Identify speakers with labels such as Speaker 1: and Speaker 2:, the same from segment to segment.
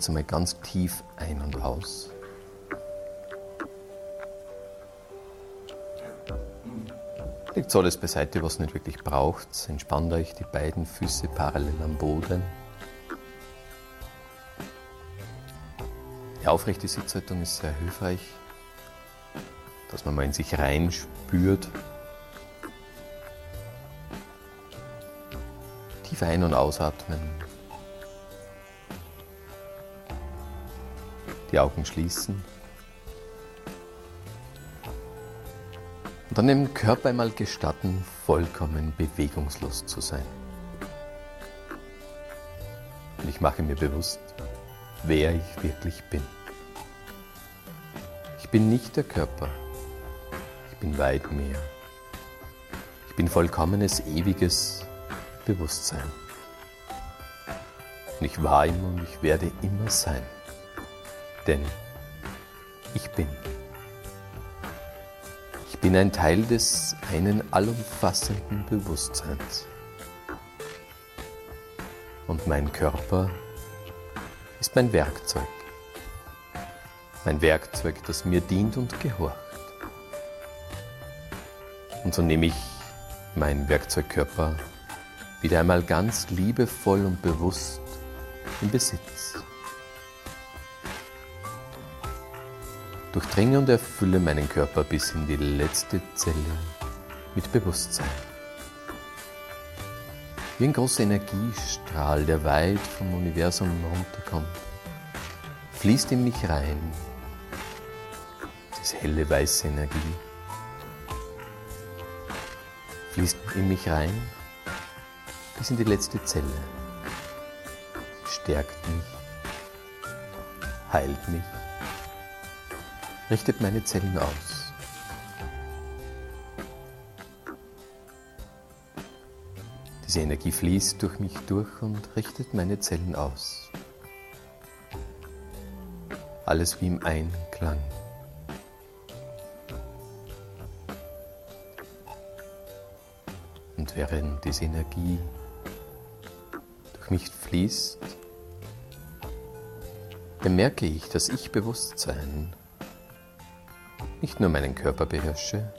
Speaker 1: jetzt einmal ganz tief ein und aus. Legt alles beiseite, was nicht wirklich braucht. Entspannt euch die beiden Füße parallel am Boden. Die aufrechte Sitzhaltung ist sehr hilfreich, dass man mal in sich rein spürt. Tief ein- und ausatmen. Die Augen schließen. Und dann dem Körper einmal gestatten, vollkommen bewegungslos zu sein. Und ich mache mir bewusst, wer ich wirklich bin. Ich bin nicht der Körper. Ich bin weit mehr. Ich bin vollkommenes, ewiges Bewusstsein. Und ich war immer und ich werde immer sein. Denn ich bin bin ein Teil des einen allumfassenden Bewusstseins. Und mein Körper ist mein Werkzeug. Mein Werkzeug, das mir dient und gehorcht. Und so nehme ich meinen Werkzeugkörper wieder einmal ganz liebevoll und bewusst in Besitz. Durchdringe und erfülle meinen Körper bis in die letzte Zelle mit Bewusstsein. Wie ein großer Energiestrahl, der weit vom Universum runterkommt, fließt in mich rein. Diese helle weiße Energie fließt in mich rein bis in die letzte Zelle, stärkt mich, heilt mich richtet meine Zellen aus. Diese Energie fließt durch mich durch und richtet meine Zellen aus. Alles wie im Einklang. Und während diese Energie durch mich fließt, bemerke ich, dass ich Bewusstsein nicht nur meinen Körper beherrsche,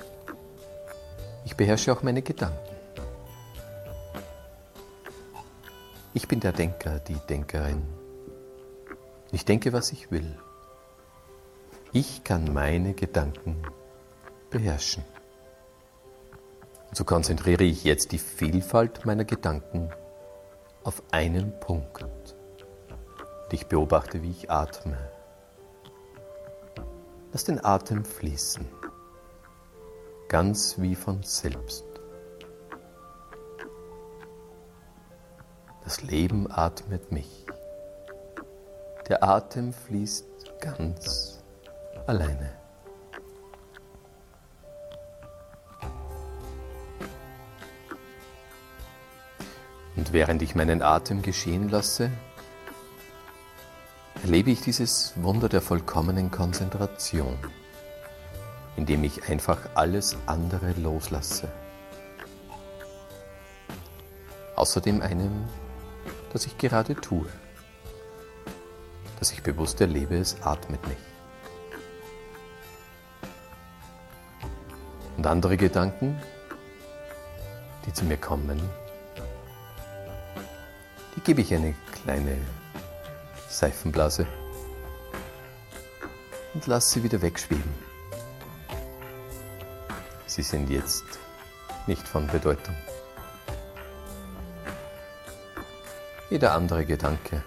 Speaker 1: ich beherrsche auch meine Gedanken. Ich bin der Denker, die Denkerin. Ich denke, was ich will. Ich kann meine Gedanken beherrschen. Und so konzentriere ich jetzt die Vielfalt meiner Gedanken auf einen Punkt. Und ich beobachte, wie ich atme. Lass den Atem fließen, ganz wie von selbst. Das Leben atmet mich. Der Atem fließt ganz alleine. Und während ich meinen Atem geschehen lasse, erlebe ich dieses Wunder der vollkommenen Konzentration, indem ich einfach alles andere loslasse. Außerdem einem, das ich gerade tue, dass ich bewusst erlebe, es atmet mich. Und andere Gedanken, die zu mir kommen, die gebe ich eine kleine Seifenblase und lass sie wieder wegschweben. Sie sind jetzt nicht von Bedeutung. Jeder andere Gedanke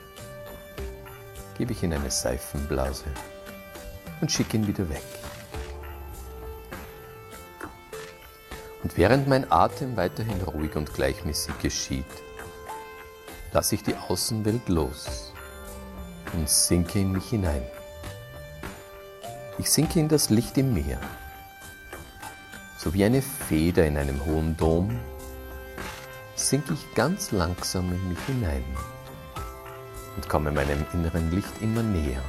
Speaker 1: gebe ich in eine Seifenblase und schicke ihn wieder weg. Und während mein Atem weiterhin ruhig und gleichmäßig geschieht, lasse ich die Außenwelt los und sinke in mich hinein. Ich sinke in das Licht im Meer. So wie eine Feder in einem hohen Dom sinke ich ganz langsam in mich hinein und komme meinem inneren Licht immer näher.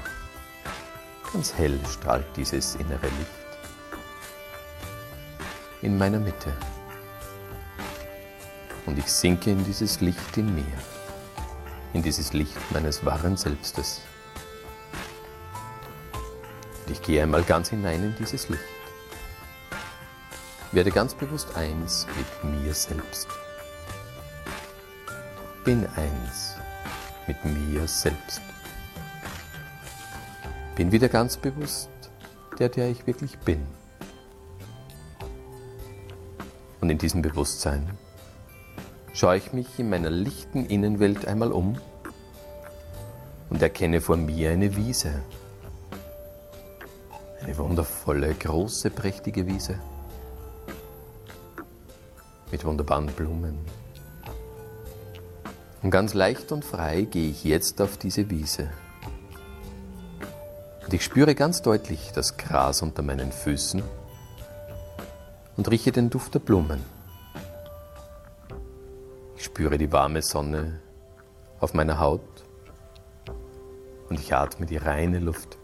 Speaker 1: Ganz hell strahlt dieses innere Licht in meiner Mitte. Und ich sinke in dieses Licht in mir, in dieses Licht meines wahren Selbstes. Und ich gehe einmal ganz hinein in dieses Licht. Werde ganz bewusst eins mit mir selbst. Bin eins mit mir selbst. Bin wieder ganz bewusst der, der ich wirklich bin. Und in diesem Bewusstsein schaue ich mich in meiner lichten Innenwelt einmal um und erkenne vor mir eine Wiese. Eine wundervolle, große, prächtige Wiese mit wunderbaren Blumen. Und ganz leicht und frei gehe ich jetzt auf diese Wiese. Und ich spüre ganz deutlich das Gras unter meinen Füßen und rieche den Duft der Blumen. Spüre die warme Sonne auf meiner Haut und ich atme die reine Luft.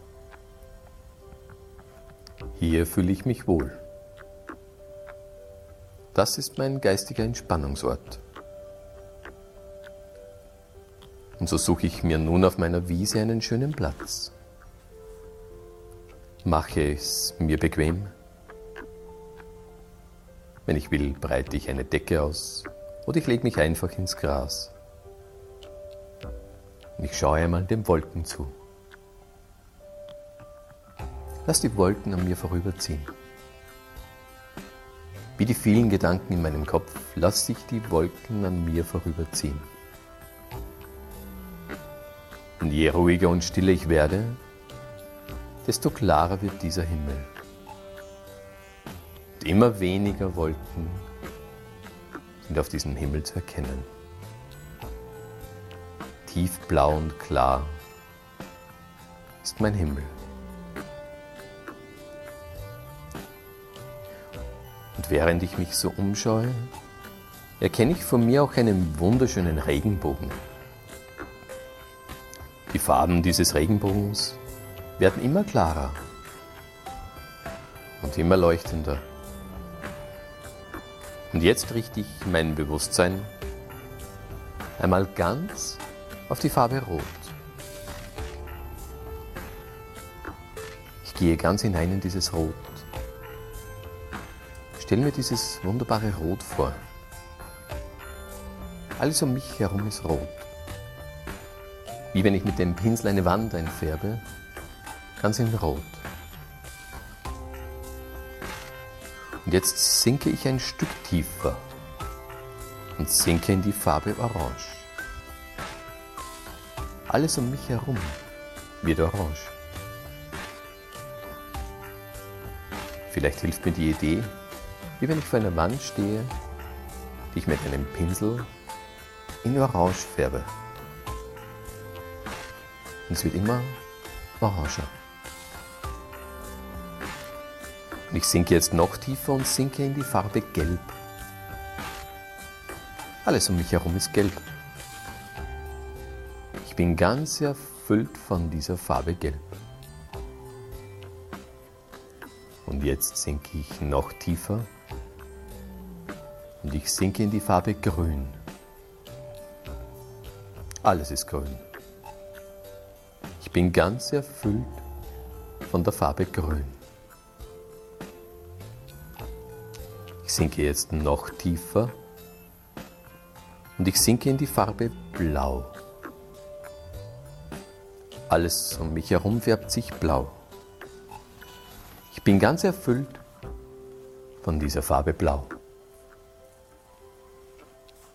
Speaker 1: Hier fühle ich mich wohl. Das ist mein geistiger Entspannungsort. Und so suche ich mir nun auf meiner Wiese einen schönen Platz. Mache es mir bequem. Wenn ich will, breite ich eine Decke aus oder ich lege mich einfach ins Gras. Und ich schaue einmal den Wolken zu. Lass die Wolken an mir vorüberziehen. Wie die vielen Gedanken in meinem Kopf, lass ich die Wolken an mir vorüberziehen. Und je ruhiger und stiller ich werde, desto klarer wird dieser Himmel. Und immer weniger Wolken sind auf diesem Himmel zu erkennen. Tiefblau und klar ist mein Himmel. Und während ich mich so umschaue, erkenne ich von mir auch einen wunderschönen Regenbogen. Die Farben dieses Regenbogens werden immer klarer und immer leuchtender. Und jetzt richte ich mein Bewusstsein einmal ganz auf die Farbe Rot. Ich gehe ganz hinein in dieses Rot. Stell mir dieses wunderbare Rot vor. Alles um mich herum ist rot. Wie wenn ich mit dem Pinsel eine Wand einfärbe, ganz in Rot. Und jetzt sinke ich ein Stück tiefer und sinke in die Farbe Orange. Alles um mich herum wird orange. Vielleicht hilft mir die Idee, wie wenn ich vor einer Wand stehe, die ich mit einem Pinsel in Orange färbe. Und es wird immer oranger. Und ich sinke jetzt noch tiefer und sinke in die Farbe Gelb. Alles um mich herum ist gelb. Ich bin ganz erfüllt von dieser Farbe Gelb. Und jetzt sinke ich noch tiefer und ich sinke in die Farbe Grün. Alles ist grün. Ich bin ganz erfüllt von der Farbe Grün. Ich sinke jetzt noch tiefer und ich sinke in die Farbe Blau. Alles um mich herum färbt sich blau. Ich bin ganz erfüllt von dieser Farbe Blau.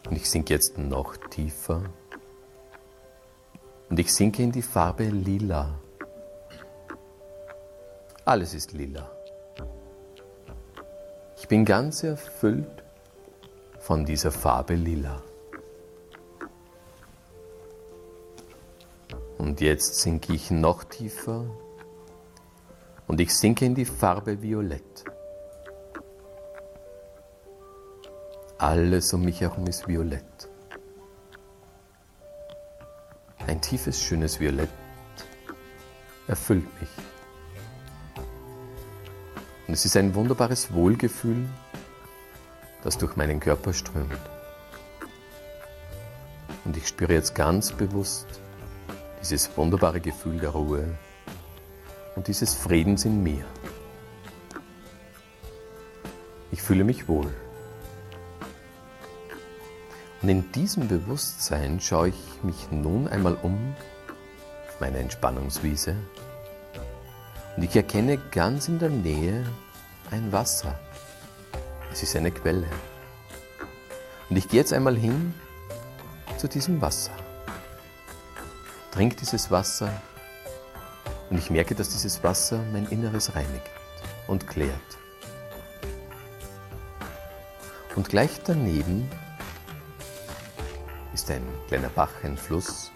Speaker 1: Und ich sinke jetzt noch tiefer und ich sinke in die Farbe Lila. Alles ist lila. Ich bin ganz erfüllt von dieser Farbe lila. Und jetzt sinke ich noch tiefer und ich sinke in die Farbe Violett. Alles um mich herum ist violett. Ein tiefes, schönes Violett erfüllt mich. Es ist ein wunderbares Wohlgefühl, das durch meinen Körper strömt. Und ich spüre jetzt ganz bewusst dieses wunderbare Gefühl der Ruhe und dieses Friedens in mir. Ich fühle mich wohl. Und in diesem Bewusstsein schaue ich mich nun einmal um auf meine Entspannungswiese und ich erkenne ganz in der Nähe ein Wasser. Es ist eine Quelle. Und ich gehe jetzt einmal hin zu diesem Wasser. Trink dieses Wasser und ich merke, dass dieses Wasser mein Inneres reinigt und klärt. Und gleich daneben ist ein kleiner Bach, ein Fluss.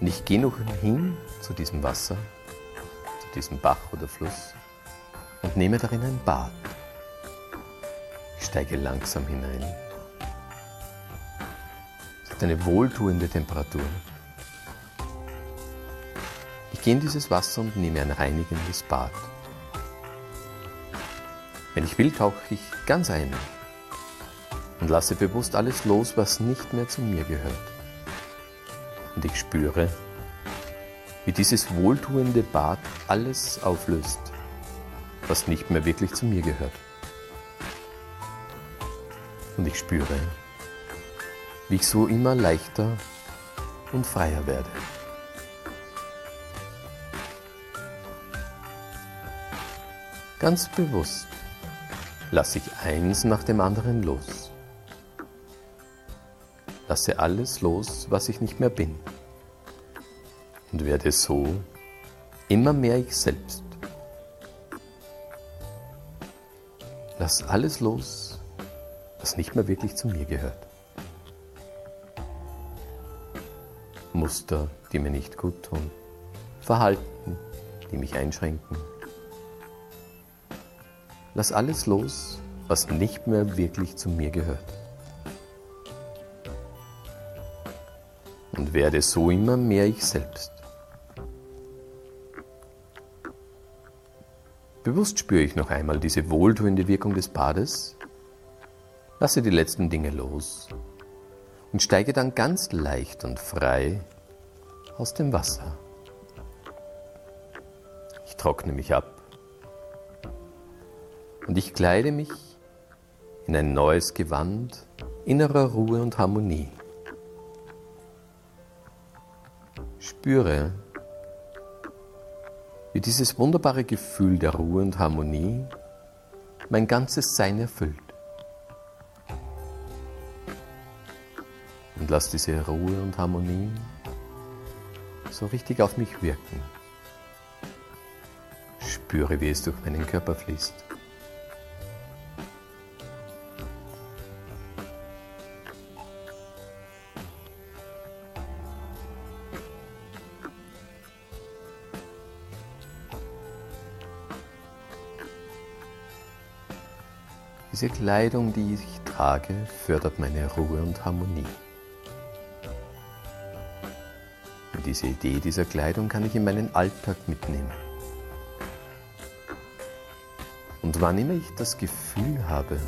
Speaker 1: Und ich gehe noch hin zu diesem Wasser, zu diesem Bach oder Fluss und nehme darin ein Bad. Ich steige langsam hinein eine wohltuende Temperatur. Ich gehe in dieses Wasser und nehme ein reinigendes Bad. Wenn ich will, tauche ich ganz ein und lasse bewusst alles los, was nicht mehr zu mir gehört. Und ich spüre, wie dieses wohltuende Bad alles auflöst, was nicht mehr wirklich zu mir gehört. Und ich spüre, wie ich so immer leichter und freier werde. Ganz bewusst lasse ich eins nach dem anderen los. Lasse alles los, was ich nicht mehr bin. Und werde so immer mehr ich selbst. Lass alles los, was nicht mehr wirklich zu mir gehört. Muster, die mir nicht gut tun, Verhalten, die mich einschränken. Lass alles los, was nicht mehr wirklich zu mir gehört. Und werde so immer mehr ich selbst. Bewusst spüre ich noch einmal diese wohltuende Wirkung des Bades, lasse die letzten Dinge los und steige dann ganz leicht und frei aus dem Wasser. Ich trockne mich ab und ich kleide mich in ein neues Gewand innerer Ruhe und Harmonie. Spüre, wie dieses wunderbare Gefühl der Ruhe und Harmonie mein ganzes Sein erfüllt. Und lass diese Ruhe und Harmonie so richtig auf mich wirken. Spüre, wie es durch meinen Körper fließt. Diese Kleidung, die ich trage, fördert meine Ruhe und Harmonie. diese Idee dieser Kleidung kann ich in meinen Alltag mitnehmen. Und wann immer ich das Gefühl habe,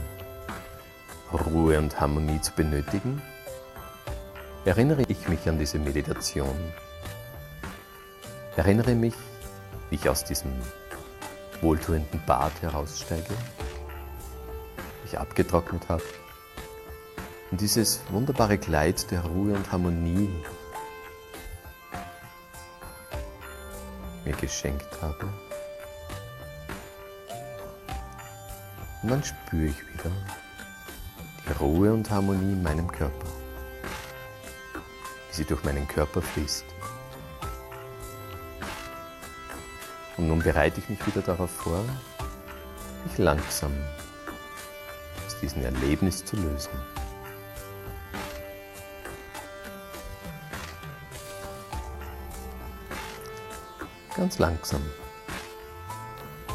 Speaker 1: Ruhe und Harmonie zu benötigen, erinnere ich mich an diese Meditation. Erinnere mich, wie ich aus diesem wohltuenden Bad heraussteige, ich abgetrocknet habe und dieses wunderbare Kleid der Ruhe und Harmonie mir geschenkt habe. Und dann spüre ich wieder die Ruhe und Harmonie in meinem Körper, wie sie durch meinen Körper fließt. Und nun bereite ich mich wieder darauf vor, mich langsam diesem Erlebnis zu lösen. Ganz langsam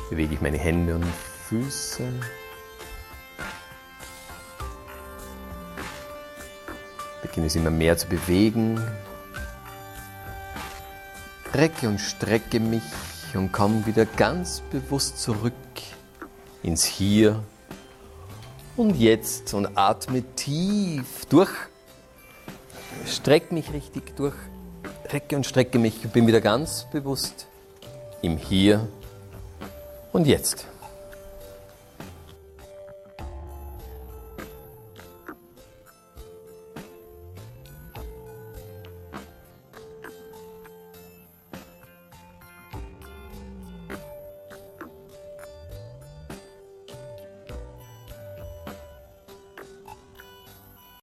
Speaker 1: bewege ich meine Hände und Füße. Beginne es immer mehr zu bewegen. Recke und strecke mich und komme wieder ganz bewusst zurück ins Hier und Jetzt und atme tief durch. Strecke mich richtig durch, recke und strecke mich, bin wieder ganz bewusst im Hier und Jetzt.